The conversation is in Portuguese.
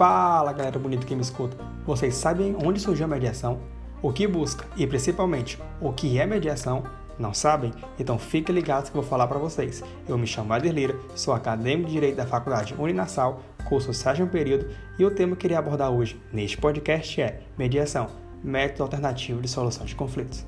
Fala galera bonita que me escuta. Vocês sabem onde surgiu a mediação? O que busca e principalmente o que é mediação? Não sabem? Então fiquem ligados que eu vou falar para vocês. Eu me chamo Ader Lira, sou acadêmico de Direito da Faculdade Uninassal, curso sérgio período, e o tema que eu queria abordar hoje neste podcast é Mediação, método alternativo de solução de conflitos.